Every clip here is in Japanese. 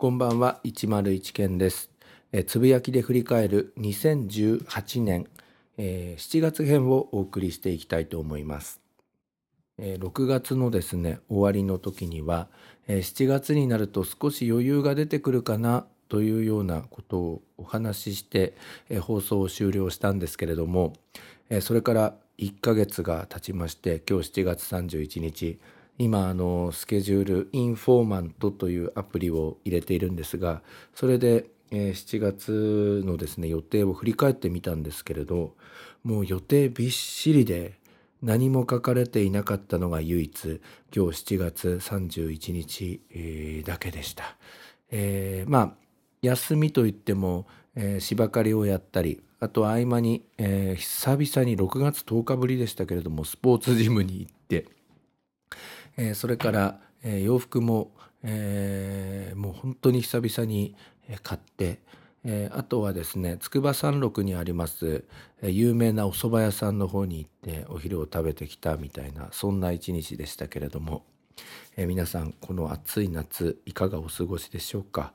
こんばんは101件です。えつぶやきで振り返る2018年、えー、7月編をお送りしていきたいと思います、えー、6月のですね終わりの時には、えー、7月になると少し余裕が出てくるかなというようなことをお話しして、えー、放送を終了したんですけれども、えー、それから1ヶ月が経ちまして今日7月31日今あのスケジュールインフォーマントというアプリを入れているんですがそれでえー、7月のですね予定を振り返ってみたんですけれどもう予定びっしりで何も書かれていなかったのが唯一今日7月31日、えー、だけでした。えー、まあ休みといっても、えー、芝刈りをやったりあと合間に、えー、久々に6月10日ぶりでしたけれどもスポーツジムに行って、えー、それから、えー、洋服も、えー、もう本当に久々に買って、えー、あとはですね筑波山麓にあります、えー、有名なお蕎麦屋さんの方に行ってお昼を食べてきたみたいなそんな一日でしたけれども、えー、皆さんこの暑い夏いかがお過ごしでしょうか、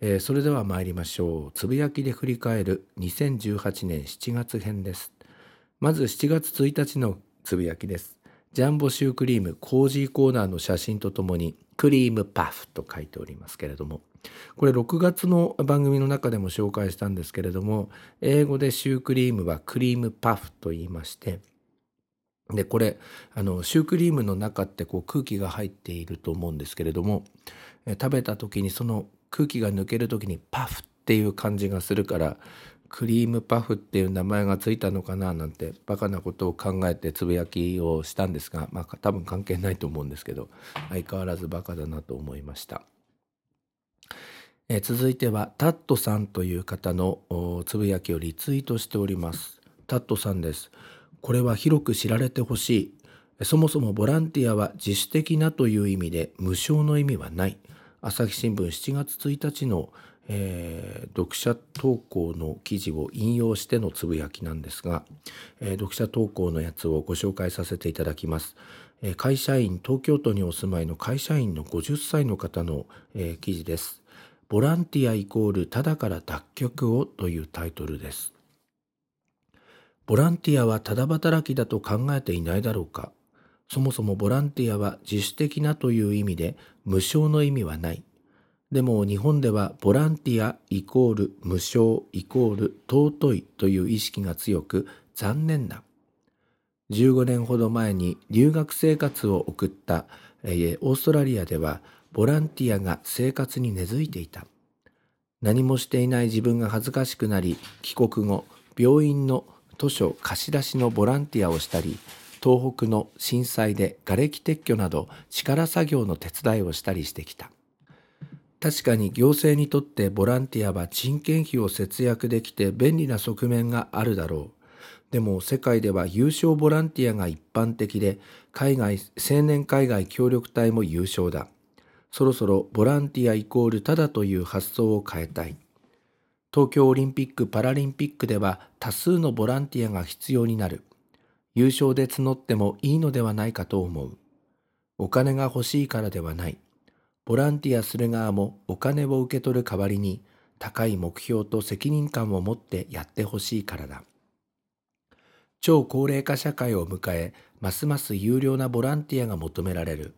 えー、それでは参りましょう。つぶやきで振り返る2018年7月編です。まず7月1日のつぶやきです。ジャンボシュークリームコージーコーナーの写真とともにクリームパフと書いておりますけれどもこれ6月の番組の中でも紹介したんですけれども英語でシュークリームはクリームパフと言いましてでこれあのシュークリームの中ってこう空気が入っていると思うんですけれども食べた時にその空気が抜ける時にパフっていう感じがするからクリームパフっていう名前がついたのかななんてバカなことを考えてつぶやきをしたんですがまあ多分関係ないと思うんですけど相変わらずバカだなと思いました。え続いてはタットさんという方のつぶやきをリツイートしております。タットさんです。これは広く知られてほしい。そもそもボランティアは自主的なという意味で無償の意味はない。朝日新聞7月1日の、えー、読者投稿の記事を引用してのつぶやきなんですが、えー、読者投稿のやつをご紹介させていただきます、えー、会社員東京都にお住まいの会社員の50歳の方の、え記事ですボランティアイコールただから脱却をというタイトルです。ボランティアはただ働きだと考えていないだろうか。そもそもボランティアは自主的なという意味で無償の意味はない。でも日本ではボランティアイコール無償イコール尊いという意識が強く残念だ。15年ほど前に留学生活を送ったオーストラリアではボランティアが生活に根付いていた何もしていない自分が恥ずかしくなり帰国後病院の図書貸し出しのボランティアをしたり東北の震災で瓦礫撤去など力作業の手伝いをしたりしてきた確かに行政にとってボランティアは人件費を節約できて便利な側面があるだろうでも世界では優勝ボランティアが一般的で海外青年海外協力隊も優勝だそろそろボランティアイコールただという発想を変えたい。東京オリンピック・パラリンピックでは多数のボランティアが必要になる。優勝で募ってもいいのではないかと思う。お金が欲しいからではない。ボランティアする側もお金を受け取る代わりに高い目標と責任感を持ってやってほしいからだ。超高齢化社会を迎え、ますます有料なボランティアが求められる。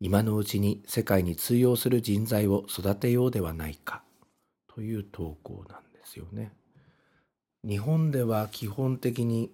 今のうちに世界に通用する人材を育てようではないかという投稿なんですよね。日本では基本的に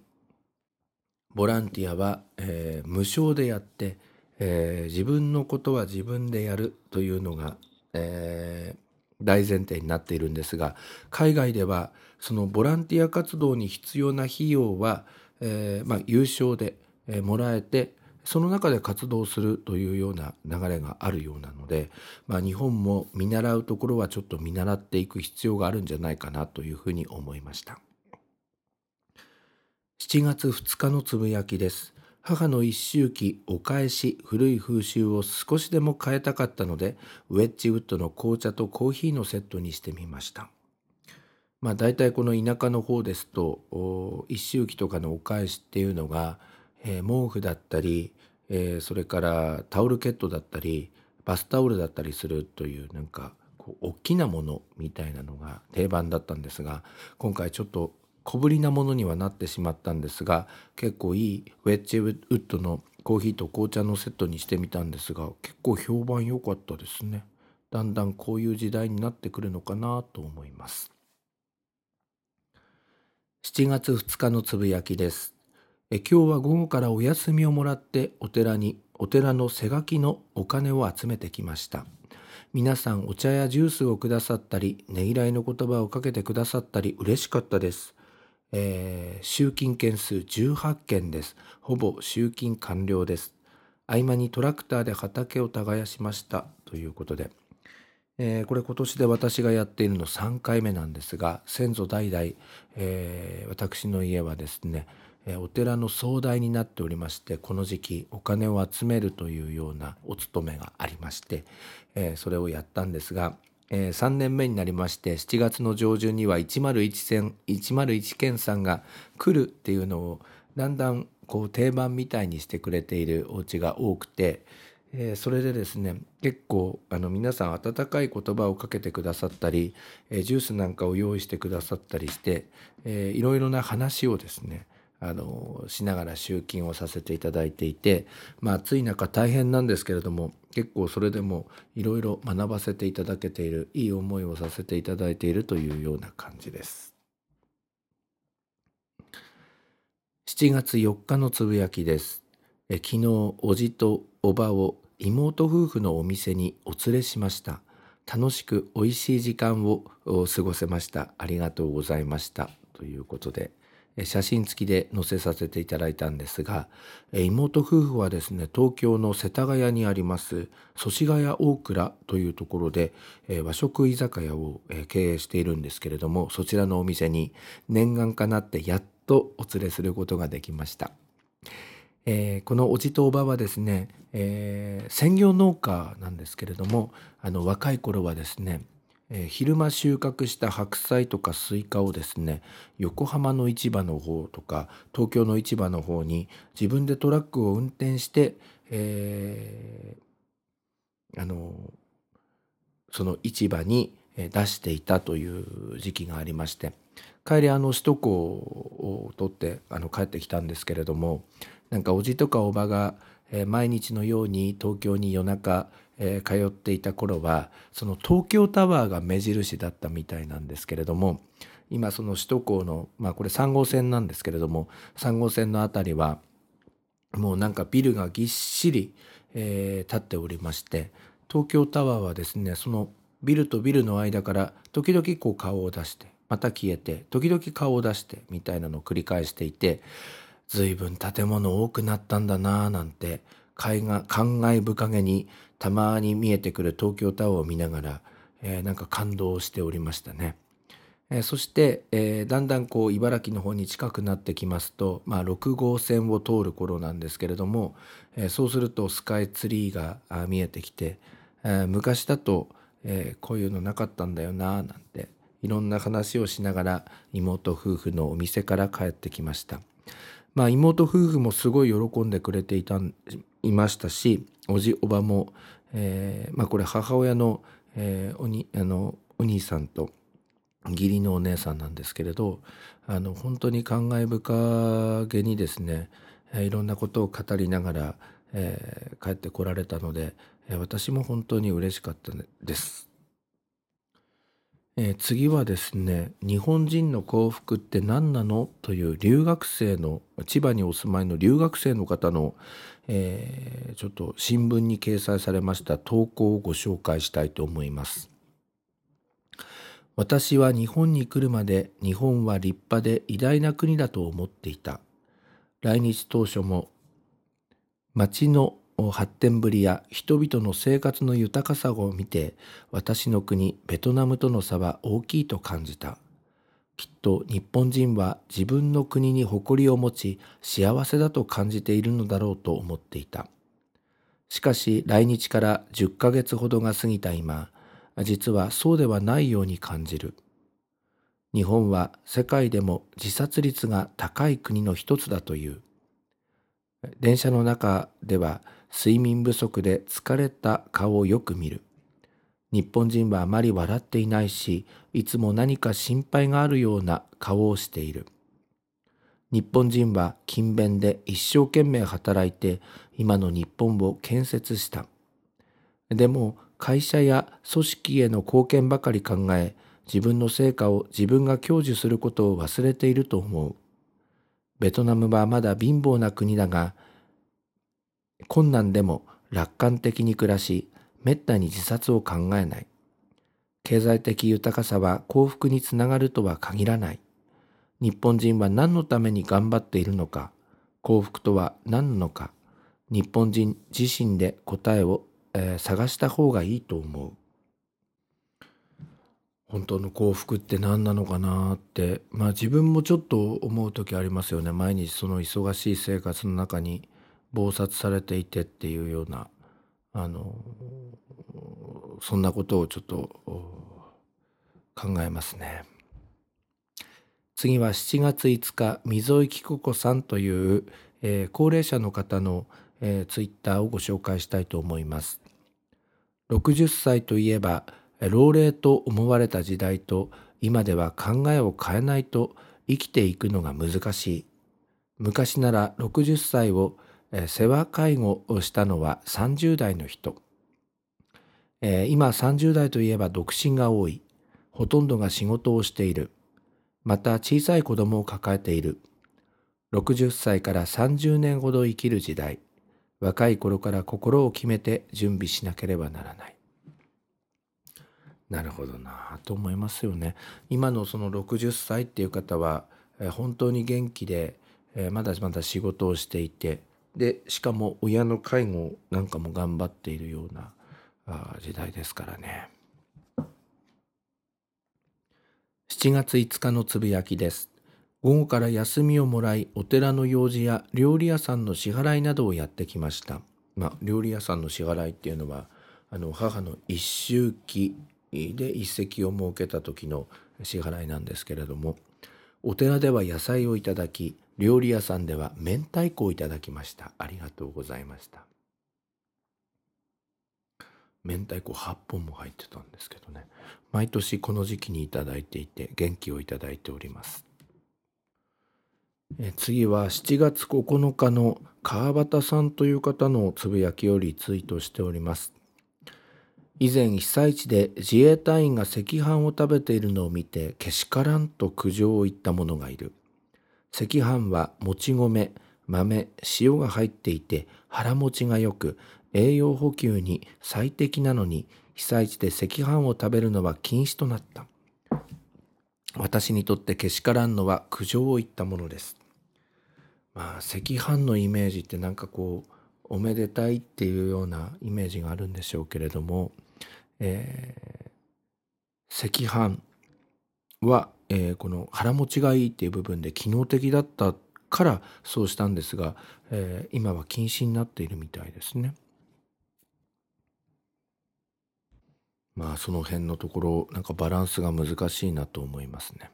ボランティアは、えー、無償でやって、えー、自分のことは自分でやるというのが、えー、大前提になっているんですが海外ではそのボランティア活動に必要な費用は、えーまあ、有償で、え、もらえてその中で活動するというような流れがあるようなので、まあ、日本も見習うところはちょっと見習っていく必要があるんじゃないかなというふうに思いました。7月2日のつぶやきです。母の一周期お返し古い風習を少しでも変えたかったのでウェッジウッドの紅茶とコーヒーのセットにしてみました。まあ大体この田舎の方ですと一周期とかのお返しっていうのが、えー、毛布だったり、えー、それからタオルケットだったりバスタオルだったりするというなんかこう大きなものみたいなのが定番だったんですが今回ちょっと小ぶりなものにはなってしまったんですが結構いいウェッジウッドのコーヒーと紅茶のセットにしてみたんですが結構評判良かったですね。だんだんこういう時代になってくるのかなと思います。7月2日のつぶやきです。え今日は午後からお休みをもらってお寺にお寺の背書きのお金を集めてきました。皆さんお茶やジュースをくださったりねぎらいの言葉をかけてくださったり嬉しかったです。えー、集金件数18件です。ほぼ集金完了です。合間にトラクターで畑を耕しましたということで、えー、これ今年で私がやっているの3回目なんですが先祖代々、えー、私の家はですね、えお寺の総代になっておりましてこの時期お金を集めるというようなお勤めがありまして、えそれをやったんですがえー、3年目になりまして7月の上旬には101線101県さんが来るっていうのをだんだんこう定番みたいにしてくれているお家が多くて、えー、それでですね結構あの皆さん温かい言葉をかけてくださったり、えー、ジュースなんかを用意してくださったりして、えー、いろいろな話をですねあのしながら集金をさせていただいていて、まあ、暑い中大変なんですけれども結構それでもいろいろ学ばせていただけているいい思いをさせていただいているというような感じです。7月4日のつぶやきです。え昨日おじとおばを妹夫婦のお店にお連れしました。楽しく美味しい時間を過ごせました。ありがとうございました。ということで。写真付きで載せさせていただいたんですが妹夫婦はですね東京の世田谷にあります祖師ヶ谷大倉というところで和食居酒屋を経営しているんですけれどもそちらのお店に念願かなってやっとお連れすることができました。えー、このおじとおばはですね、えー、専業農家なんですけれどもあの若い頃はですねえー、昼間収穫した白菜とかスイカをですね横浜の市場の方とか東京の市場の方に自分でトラックを運転して、えー、あのその市場に出していたという時期がありまして帰りあの首都高を取ってあの帰ってきたんですけれどもなんかおじとかおばがえ毎日のように東京に夜中えー、通っていた頃はその東京タワーが目印だったみたいなんですけれども今その首都高のまあこれ3号線なんですけれども3号線の辺りはもうなんかビルがぎっしり、えー、立っておりまして東京タワーはですねそのビルとビルの間から時々こう顔を出してまた消えて時々顔を出してみたいなのを繰り返していて随分建物多くなったんだなぁなんて感慨深げにたまに見えてくる東京タワーを見ながら、えー、なんか感動しておりましたね。えー、そして、えー、だんだんこう茨城の方に近くなってきますと、まあ、6号線を通る頃なんですけれども、えー、そうするとスカイツリーが見えてきて、え、昔だと、え、こういうのなかったんだよななんていろんな話をしながら妹夫婦のお店から帰ってきました。まあ、妹夫婦もすごい喜んでくれていたいましたしおじおばも、えー、まあ、これ母親の,、えー、おにあのお兄さんと義理のお姉さんなんですけれどあの本当に感慨深げにですね、いろんなことを語りながら、えー、帰ってこられたので、私も本当に嬉しかったです。えー、次はですね「日本人の幸福って何なの?」という留学生の千葉にお住まいの留学生の方の、えー、ちょっと新聞に掲載されました投稿をご紹介したいと思います。私は日本に来るまで日本は立派で偉大な国だと思っていた。来日当初も町の発展ぶりや人々の生活の豊かさを見て私の国ベトナムとの差は大きいと感じた。きっと日本人は自分の国に誇りを持ち幸せだと感じているのだろうと思っていた。しかし来日から10ヶ月ほどが過ぎた今実はそうではないように感じる。日本は世界でも自殺率が高い国の一つだという。電車の中では睡眠不足で疲れた顔をよく見る。日本人はあまり笑っていないし、いつも何か心配があるような顔をしている。日本人は勤勉で一生懸命働いて今の日本を建設した。でも会社や組織への貢献ばかり考え自分の成果を自分が享受することを忘れていると思う。ベトナムはまだ貧乏な国だが困難でも楽観的に暮らし、めったに自殺を考えない。経済的豊かさは幸福につながるとは限らない。日本人は何のために頑張っているのか、幸福とは何なのか、日本人自身で答えを、えー、探した方がいいと思う。本当の幸福って何なのかなってまあ自分もちょっと思う時ありますよね毎日その忙しい生活の中に忙殺されていてっていうようなあのそんなことをちょっと考えますね。次は7月5日溝井紀子さんという、えー、高齢者の方の、えー、ツイッターをご紹介したいと思います。60歳といえば老齢と思われた時代と今では考えを変えないと生きていくのが難しい。昔なら60歳を世話介護をしたのは30代の人。今30代といえば独身が多い。ほとんどが仕事をしている。また小さい子供を抱えている。60歳から30年ほど生きる時代。若い頃から心を決めて準備しなければならない。なるほどなと思いますよね。今のその60歳っていう方は本当に元気でまだまだ仕事をしていてでしかも親の介護なんかも頑張っているようなあ時代ですからね。7月5日のつぶやきです。午後から休みをもらいお寺の用事や料理屋さんの支払いなどをやってきました。まあ料理屋さんの支払いっていうのはあの母の一周忌で一席を設けた時の支払いなんですけれどもお寺では野菜をいただき料理屋さんでは明太子をいただきました。ありがとうございました。明太子8本も入ってたんですけどね。毎年この時期にいただいていて元気をいただいております。え次は7月9日の川端さんという方のつぶやきをリツイートしております。以前被災地で自衛隊員が赤飯を食べているのを見てけしからんと苦情を言った者がいる。赤飯はもち米、豆、塩が入っていて腹持ちが良く栄養補給に最適なのに被災地で赤飯を食べるのは禁止となった。私にとってけしからんのは苦情を言ったものです。まあ赤飯のイメージってなんかこうおめでたいっていうようなイメージがあるんでしょうけれども、えー、赤飯はえー、この腹持ちがいいっていう部分で機能的だったからそうしたんですが、えー、今は禁止になっているみたいですね。まあその辺のところなんかバランスが難しいなと思いますね。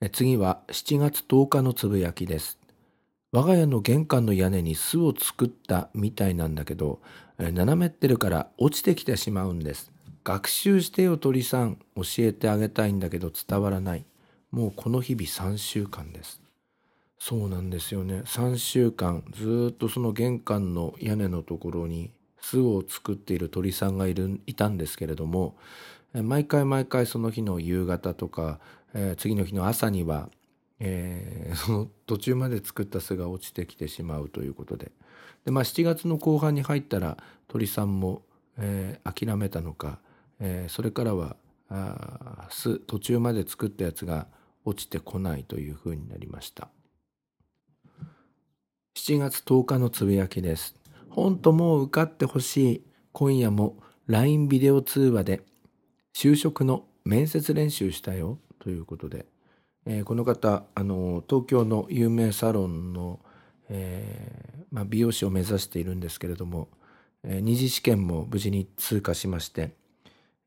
え次は7月10日のつぶやきです。我が家の玄関の屋根に巣を作ったみたいなんだけど、斜めってるから落ちてきてしまうんです。学習してよ鳥さん。教えてあげたいんだけど伝わらない。もうこの日々3週間です。そうなんですよね。3週間ずっとその玄関の屋根のところに巣を作っている鳥さんがいるいたんですけれども毎回毎回その日の夕方とか、えー、次の日の朝には、えー、その途中まで作った巣が落ちてきてしまうということで。で、まあ、7月の後半に入ったら鳥さんも、えー、諦めたのかえー、それからはあ巣途中まで作ったやつが落ちてこないというふうになりました7月10日のつぶやきです。本当もう受かってほしい。今夜も LINE ビデオ通話で就職の面接練習したよということで、えーこの方あの東京の有名サロンの、えーまあ、美容師を目指しているんですけれども、えー二次試験も無事に通過しまして、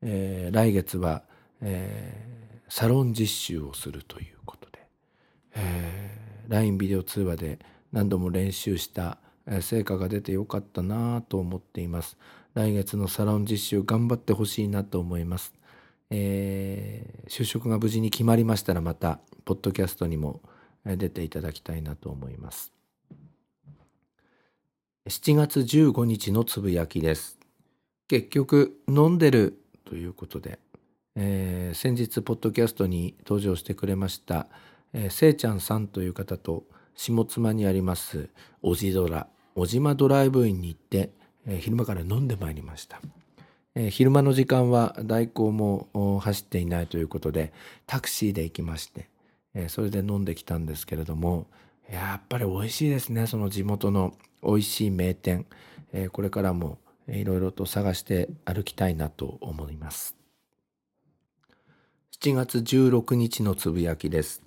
えー来月は、えーサロン実習をするということで、えー LINE ビデオ通話で何度も練習した、えー成果が出てよかったなと思っています。来月のサロン実習頑張ってほしいなと思います。えー就職が無事に決まりましたらまたポッドキャストにもえー出ていただきたいなと思います。7月15日のつぶやきです。結局飲んでるということで、えー先日ポッドキャストに登場してくれました、えーせいちゃんさんという方と下妻にありますおじドラ小島ドライブインに行って、えー昼間から飲んでまいりました。えー昼間の時間は代行も走っていないということでタクシーで行きまして、えーそれで飲んできたんですけれどもやっぱり美味しいですねその地元の美味しい名店、えーこれからもいろいろと探して歩きたいなと思います。7月16日のつぶやきです。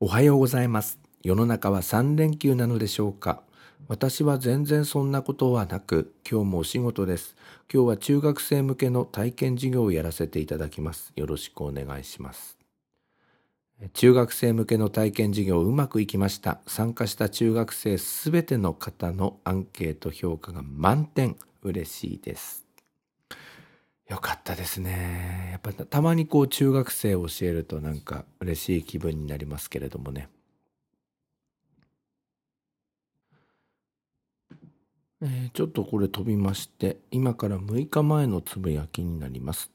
おはようございます。世の中は3連休なのでしょうか？私は全然そんなことはなく今日もお仕事です。今日は中学生向けの体験授業をやらせていただきます。よろしくお願いします。中学生向けの体験授業うまくいきました。参加した中学生すべての方のアンケート評価が満点。嬉しいです。よかったですね。やっぱたまにこう中学生を教えるとなんか嬉しい気分になりますけれどもね。えーちょっとこれ飛びまして今から6日前のつぶやきになります。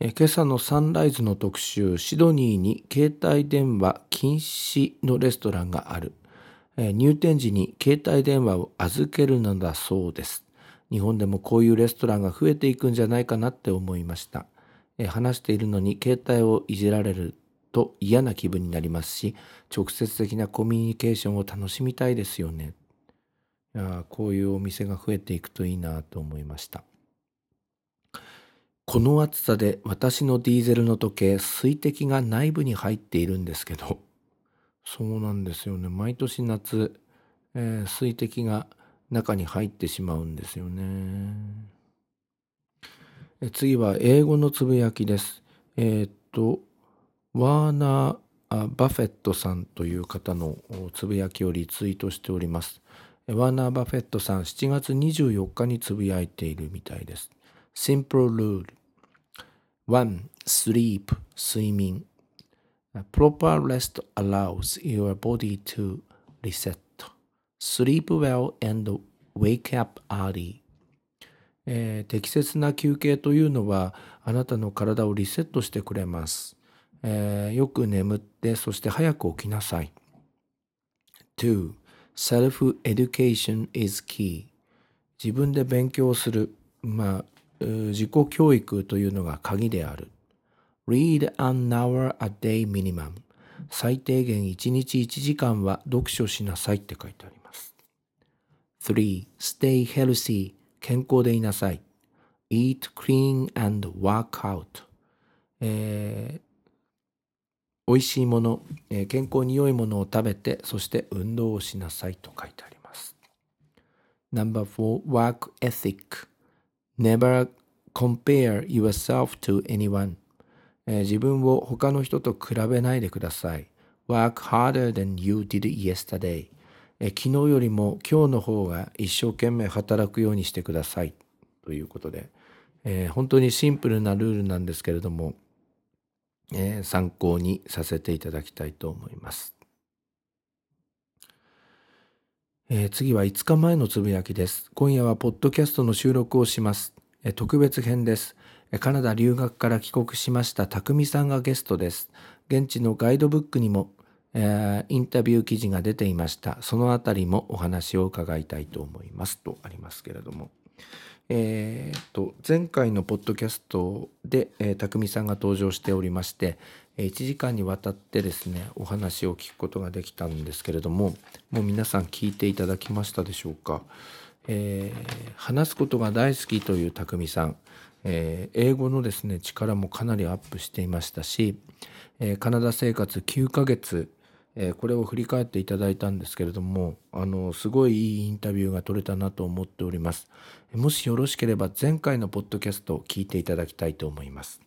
えー今朝のサンライズの特集シドニーに携帯電話禁止のレストランがある、え入店時に携帯電話を預けるのだそうです。日本でもこういうレストランが増えていくんじゃないかなって思いました、え話しているのに携帯をいじられると嫌な気分になりますし直接的なコミュニケーションを楽しみたいですよね。いやこういうお店が増えていくといいなと思いました。この暑さで私のディーゼルの時計水滴が内部に入っているんですけどそうなんですよね。毎年夏、えー水滴が中に入ってしまうんですよねえ次は英語のつぶやきですえーっとワーナーバフェットさんという方のつぶやきをリツイートしておりますワーナー・バフェットさん7月24日につぶやいているみたいです。Simple rule 1. Sleep 睡眠 Proper rest allows your body to reset. Sleep well and wake up early. えー適切な休憩というのはあなたの体をリセットしてくれます。えーよく眠ってそして早く起きなさい。2. Self-education is key. 自分で勉強する、まあ、自己教育というのが鍵である。Read an hour a day minimum. 最低限1日1時間は読書しなさいって書いてあります。3. Stay healthy. 健康でいなさい。Eat clean and work out. えー美味しいもの、えー健康に良いものを食べて、そして運動をしなさいと書いてあります。Number 4. Work Ethic Never compare yourself to anyone、えー自分を他の人と比べないでください。Work harder than you did yesterday、え昨日よりも今日の方が一生懸命働くようにしてください。ということで、えー本当にシンプルなルールなんですけれども、えー参考にさせていただきたいと思います。えー次は5日前のつぶやきです。今夜はポッドキャストの収録をします。えー特別編です。カナダ留学から帰国しました匠さんがゲストです。現地のガイドブックにも、えーインタビュー記事が出ていました。そのあたりもお話を伺いたいと思いますとありますけれども。えーと前回のポッドキャストで、えー、匠さんが登場しておりまして、1時間にわたってですねお話を聞くことができたんですけれどももう皆さん聞いていただきましたでしょうか、えー、話すことが大好きという匠さん、えー、英語のですね力もかなりアップしていましたし、えー、カナダ生活9ヶ月えこれを振り返っていただいたんですけれどもあのすごいいいインタビューが取れたなと思っております。もしよろしければ前回のポッドキャストを聞いていただきたいと思います。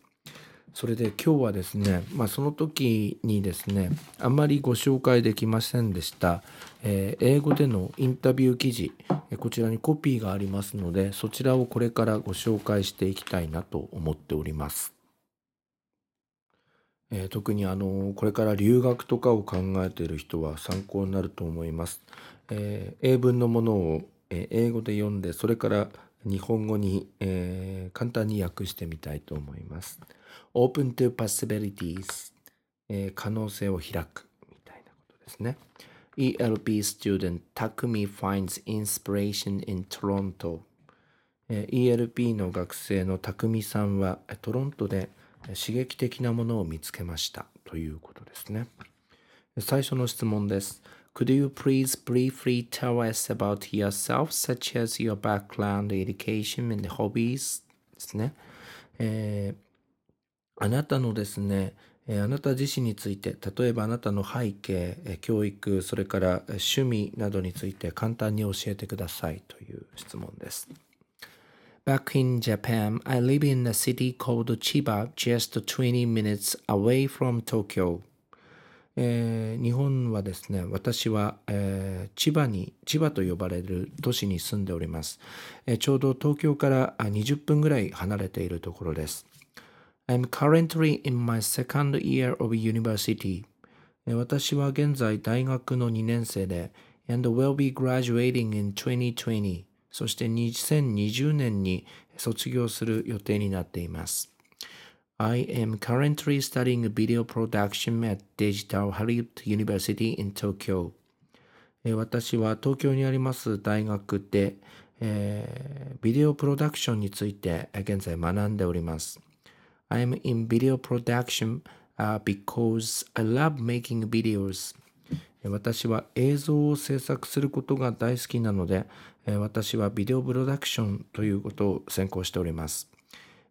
それで今日はですね、まあ、その時にですねあまりご紹介できませんでした、えー、英語でのインタビュー記事こちらにコピーがありますのでそちらをこれからご紹介していきたいなと思っております。えー、特にあのこれから留学とかを考えている人は参考になると思います。えー、英文のものを、えー、英語で読んでそれから日本語に、え簡単に訳してみたいと思います。Open to possibilities、え可能性を開くみたいなことですね。ELP student Takumi finds inspiration in Toronto、え ELP の学生の匠さんはトロントで刺激的なものを見つけましたということですね。最初の質問です。Could you please briefly tell us about yourself, such as your background, education, and hobbies? ですね。えー、あなたのですね、あなた自身について、例えばあなたの背景、教育、それから趣味などについて簡単に教えてくださいという質問です。Back in Japan, I live in a city called Chiba, just 20 minutes away from Tokyo. えー、日本はですね、私は、えー、千葉に、千葉と呼ばれる都市に住んでおります。えー、ちょうど東京から20分ぐらい離れているところです。I'm currently in my second year of university. 私は現在大学の2年生で、and will be graduating in 2020. そして2020年に卒業する予定になっています。I am currently studying video production at Digital Harriet University in Tokyo. 私は東京にあります大学で、えー、ビデオプロダクションについて現在学んでおります。I am in video production、uh, because I love making videos. 私は映像を制作することが大好きなので、私はビデオプロダクションということを専攻しております。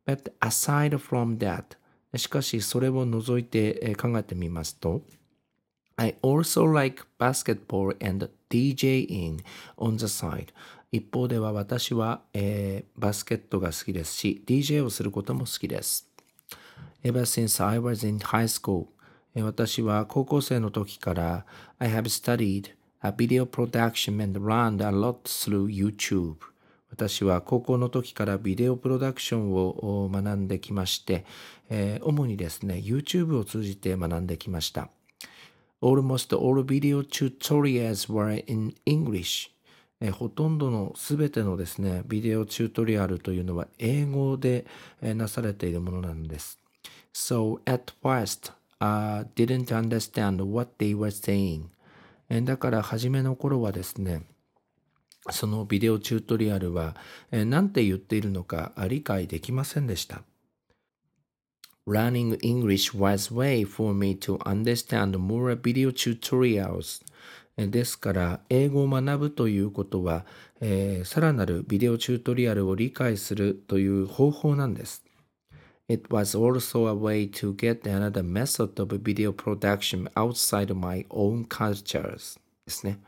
But aside from that, しかしそれを除いて考えてみますと、I also like basketball and DJing on the side. 一方では私は、えー、バスケットが好きですし、DJ をすることも好きです。Ever since I was in high school, 私は高校生の時から I have studied a video production and learned a lot through YouTube 私は高校の時からビデオプロダクションを学んできまして、えー、主にですね YouTube を通じて学んできました Almost all video tutorials were in English えほとんどのすべてのですね、ビデオチュートリアルというのは英語で、えなされているものなんです。So at first, uh, didn't understand what they were saying. だから初めの頃はですね、そのビデオチュートリアルは何て言っているのか理解できませんでした。Learning English was way for me to understand more video tutorials. ですから、英語を学ぶということは、えー、さらなるビデオチュートリアルを理解するという方法なんです。It was also a way to get another method of video production outside my own cultures ですね。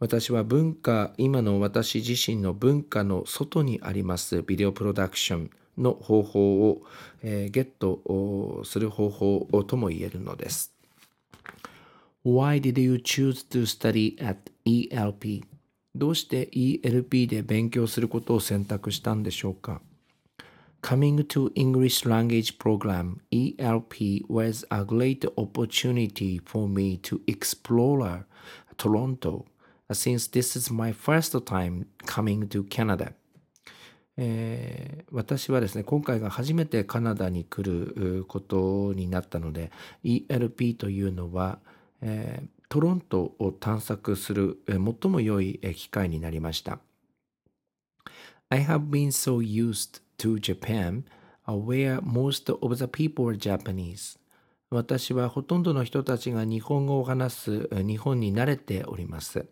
私は文化、今の私自身の文化の外にありますビデオプロダクションの方法を、えー、ゲットする方法とも言えるのです。Why did you choose to study at ELP? どうして ELP で勉強することを選択したんでしょうか Coming to English Language Program ELP was a great opportunity for me to explore Toronto since this is my first time coming to Canada. えー、私はですね、今回が初めてカナダに来ることになったので、ELP というのは、えー、トロントを探索する、えー、最も良い機会になりました。I have been so used to Japan, where most of the people are Japanese. 私はほとんどの人たちが日本語を話す日本に慣れております。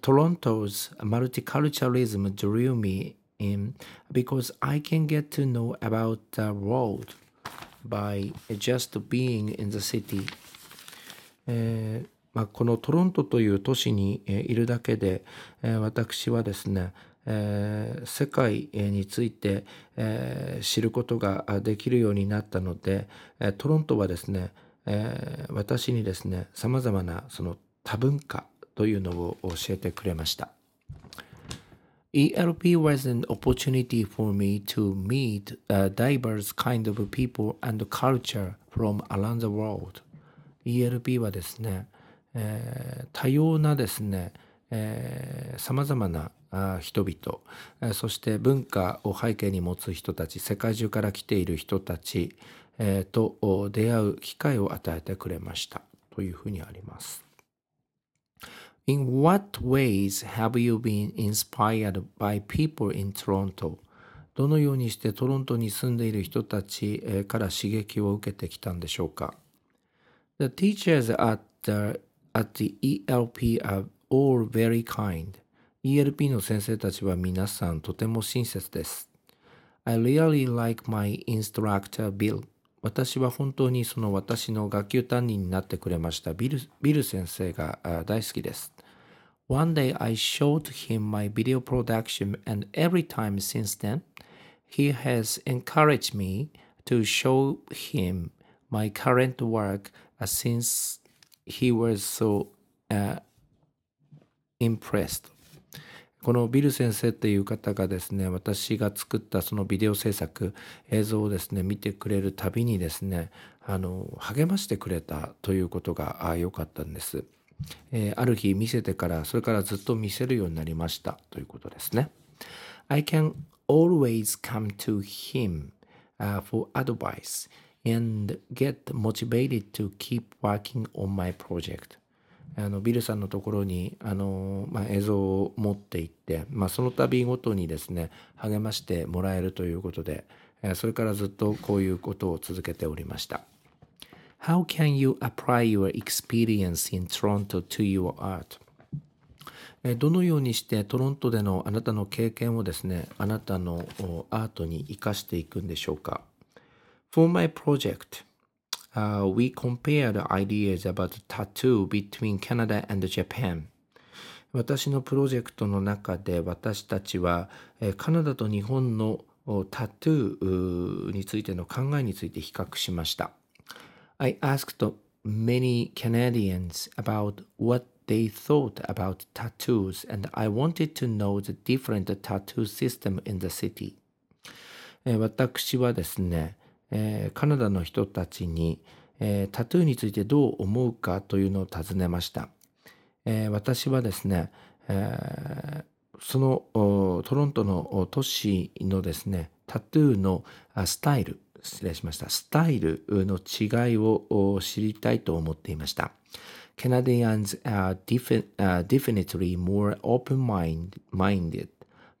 Toronto's multiculturalism drew me in because I can get to know about the world by just being in the city. えーまあ、このトロントという都市にいるだけで、えー私はですね、えー世界について、えー知ることができるようになったので、えートロントはですね、えー私にですね、様々なその多文化というのを教えてくれました。ELP was an opportunity for me to meet a diverse kind of people and culture from around the world. ELP はですね、えー多様なですね、さまざまな人々、そして文化を背景に持つ人たち、世界中から来ている人たち、と出会う機会を与えてくれましたというふうにあります。In what ways have you been inspired by people in Toronto? どのようにしてトロントに住んでいる人たちから刺激を受けてきたんでしょうか？The teachers at the, at the ELP are all very kind. ELP の先生たちは皆さんとても親切です。I really like my instructor Bill. 私は本当にその私の学級担任になってくれましたビルビル先生があ大好きです。One day I showed him my video production and every time since then, he has encouraged me to show him my current work uh, since he was so uh, impressed. このビル先生っていう方がですね、私が作ったそのビデオ制作、映像をですね、見てくれるたびにですね、あの、励ましてくれたということが良かったんです。えーある日見せてから、それからずっと見せるようになりましたということですね。I can always come to him、for advice and get motivated to keep working on my project. あのビルさんのところにあの、まあ、映像を持って行って、まあ、その度ごとにですね励ましてもらえるということで、えそれからずっとこういうことを続けておりました。How can you apply your experience in Toronto to your art? えどのようにしてトロントでのあなたの経験をですねあなたのアートに生かしていくんでしょうか？For my project, uh, we compared ideas about tattoo between Canada and Japan. 私のプロジェクトの中で私たちはえカナダと日本のタトゥーについての考えについて比較しました。I asked many Canadians about what they thought about tattoos and I wanted to know the different tattoo system in the city. 私はですね、えーカナダの人たちに、えータトゥーについてどう思うかというのを尋ねました。えー私はですね、えーそのトロントの都市のですね、タトゥーのスタイル、失礼しました、スタイルの違いを知りたいと思っていました。Canadians are definitely more open-minded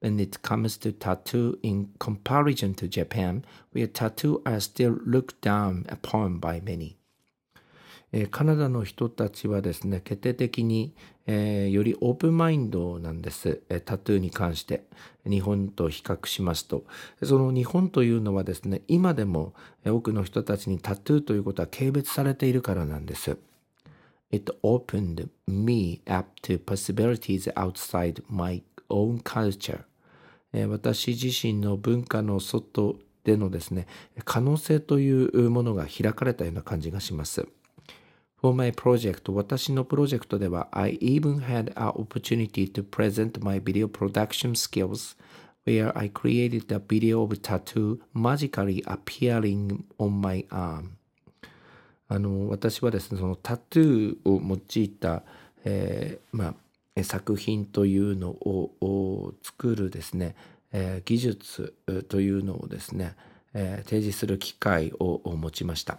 when it comes to tattoo in comparison to Japan, where tattoo are still looked down upon by many. えカナダの人たちはですね、決定的に、えーよりオープンマインドなんです、えタトゥーに関して。日本と比較しますと。その日本というのはですね、今でもえ多くの人たちにタトゥーということは軽蔑されているからなんです。It opened me up to possibilities outside my own culture. 私自身の文化の外でのですね、可能性というものが開かれたような感じがします。For my project, 私のプロジェクトでは、I even had an opportunity to present my video production skills where I created a video of tattoo magically appearing on my arm. あの私はですねそのタトゥーを用いた、えーまあ作品というのをを作るですね、えー技術というのをですね、えー提示する機会をを持ちました。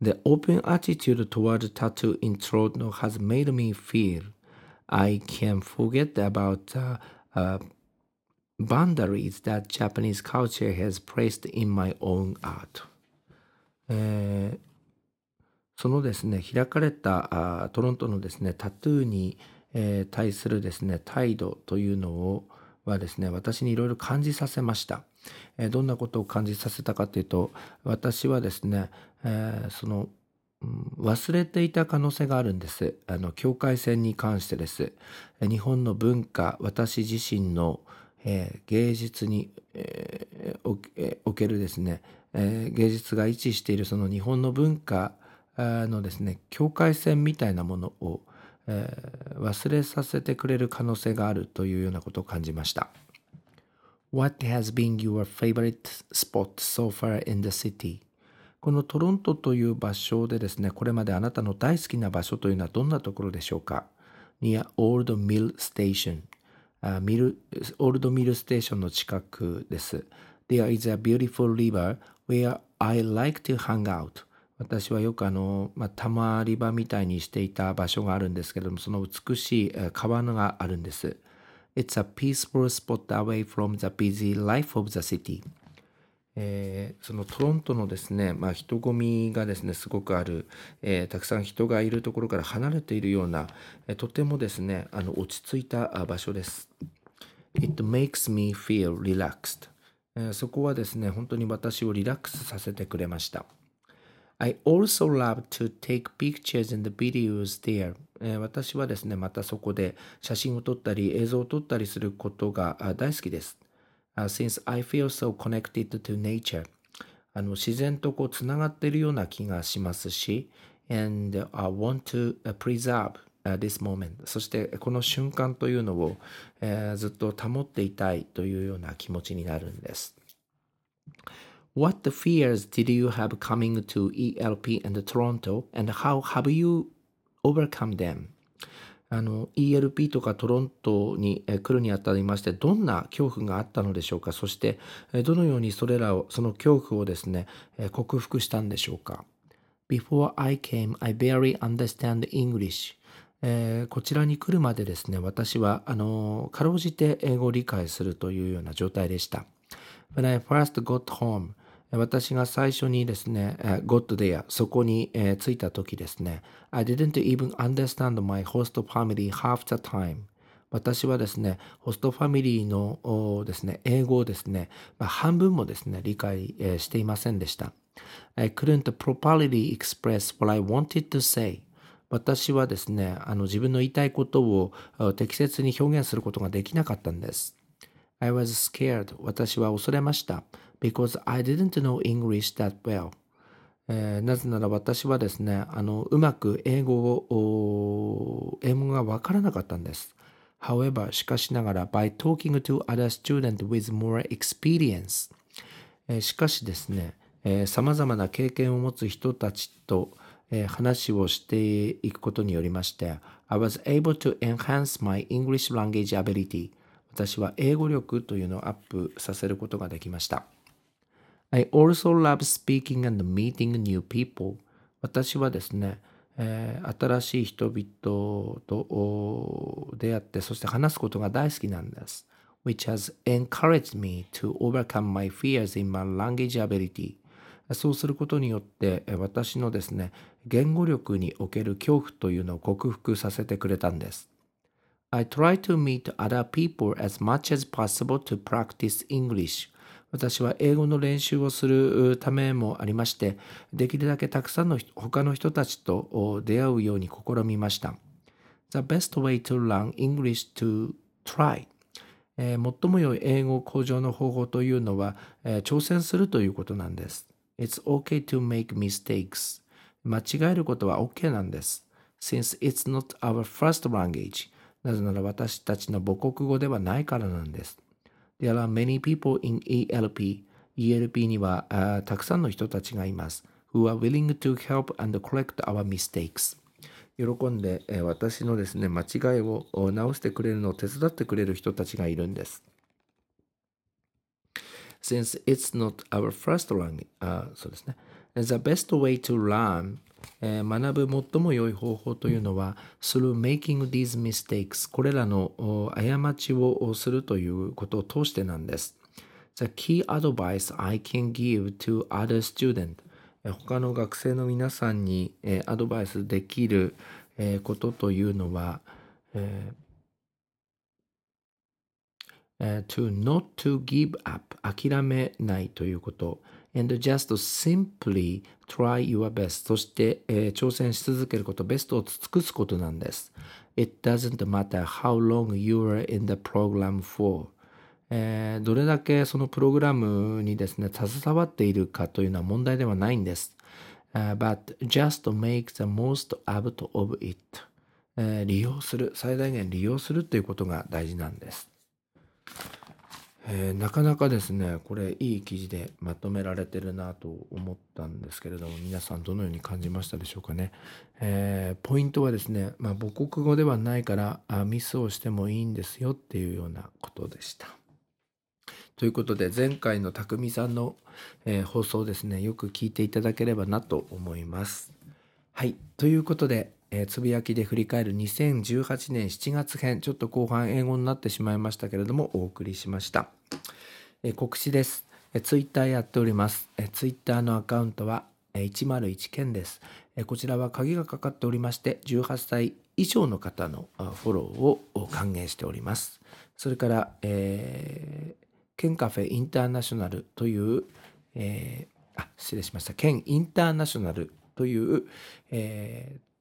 The open attitude toward tattoo intro has made me feel I can forget about uh, uh, boundaries that Japanese culture has placed in my own art. えーそのですね開かれたあトロントのですねタトゥーに、えー対するですね態度というのをはですね私にいろいろ感じさせました、えーどんなことを感じさせたかというと私はですね、えーそのうん忘れていた可能性があるんです。あの境界線に関してです。え日本の文化私自身の、えー芸術に、えーおえおけるですね、えー芸術が位置しているその日本の文化のですね境界線みたいなものを、えー忘れさせてくれる可能性があるというようなことを感じました。What has been your favorite spot so far in the city? このトロントという場所でですね、これまであなたの大好きな場所というのはどんなところでしょうか ?near Old Mill Station あミル、オールドミルステーションの近くです。There is a beautiful river where I like to hang out. 私はよくあの、まあ、たまり場みたいにしていた場所があるんですけれども、その美しいえー川があるんです。It's a peaceful spot away from the busy life of the city. えーそのトロントのですね、まあ、人混みがですねすごくある、えーたくさん人がいるところから離れているような、えーとてもですねあの落ち着いたあ場所です。It makes me feel relaxed、えーそこはですね本当に私をリラックスさせてくれました。I also love to take pictures and videos there. 私はですね、またそこで写真を撮ったり映像を撮ったりすることが大好きです。Since I feel so connected to nature. あの自然とこうつながっているような気がしますし、and I want to preserve this moment. そしてこの瞬間というのを、えずっと保っていたいというような気持ちになるんです。What fears did you have coming to ELP and Toronto and how have you overcome them? あの ELP とかトロントに来るにあたりましてどんな恐怖があったのでしょうかそしてどのようにそれらをその恐怖をですね克服したんでしょうか Before I came, I barely understand English. えーこちらに来るまでですね私はあのかろうじて英語を理解するというような状態でした。When I first got home, 私が最初にですね、えー got there そこに、えー着いた時ですね、I didn't even understand my host family half the time. 私はですね、ホストファミリーのですね、英語をですね、まあ、半分もですね、理解、えーしていませんでした。I couldn't properly express what I wanted to say. 私はですね、あの自分の言いたいことを適切に表現することができなかったんです。I was scared. 私は恐れました。because I didn't know English that well. えーなぜなら私はですね、あのうまく英語を英語がわからなかったんです。However, しかしながら、by talking to other students with more experience, えーしかしですね、さまざまな経験を持つ人たちと、えー話をしていくことによりまして、I was able to enhance my English language ability. 私は英語力というのをアップさせることができました。I also love speaking and meeting new people. 私はですね、えー新しい人々と出会って、そして話すことが大好きなんです。which has encouraged me to overcome my fears in my language ability. そうすることによって、え私のですね、言語力における恐怖というのを克服させてくれたんです。I try to meet other people as much as possible to practice English. 私は英語の練習をするためもありまして、できるだけたくさんの他の人たちと出会うように試みました。The best way to learn English to try. え最も良い英語向上の方法というのは、え挑戦するということなんです。It's okay to make mistakes. 間違えることは OK なんです。Since it's not our first language. なぜなら私たちの母国語ではないからなんです。There are many people in ELP. ELP にはあたくさんの人たちがいます。Who are willing to help and correct our mistakes. 喜んで、え私のですね、間違いを直してくれるのを手伝ってくれる人たちがいるんです。Since it's not our first language, あそうですね。The best way to learn えー学ぶ最も良い方法というのは through making these mistakes これらのお過ちをするということを通してなんです。The key advice I can give to other students え他の学生の皆さんに、えアドバイスできる、えことというのは、えー to not to give up 諦めないということ and just simply try your best. そして、えー挑戦し続けることベストを尽くすことなんです。It doesn't matter how long you are in the program for. えーどれだけそのプログラムにですね携わっているかというのは問題ではないんです、Uh, but just make the most out of it、えー利用する最大限利用するということが大事なんです。えーなかなかですねこれいい記事でまとめられてるなと思ったんですけれども皆さんどのように感じましたでしょうかね、えーポイントはですね、まあ、母国語ではないからあミスをしてもいいんですよっていうようなことでした。ということで前回の匠さんの、えー放送ですねよく聞いていただければなと思います。はいということで、えつぶやきで振り返る2018年7月編。ちょっと後半英語になってしまいましたけれどもお送りしました、え告知です、えーツイッターやっております、えーツイッターのアカウントは、えー101件です、えこちらは鍵がかかっておりまして18歳以上の方のフォローを歓迎しております。それから、えーケンカフェインターナショナルという、えーあ失礼しました。ケンインターナショナルという、えー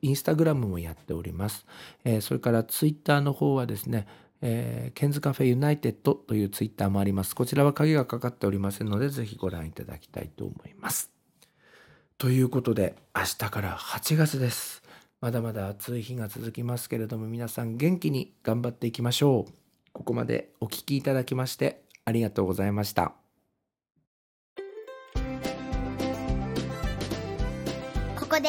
インスタグラムもやっております、えーそれからツイッターの方はですね、えーケンズカフェユナイテッドというツイッターもあります。こちらは鍵がかかっておりませんのでぜひご覧いただきたいと思います。ということで明日から8月です。まだまだ暑い日が続きますけれども皆さん元気に頑張っていきましょう。ここまでお聞きいただきましてありがとうございました。ここで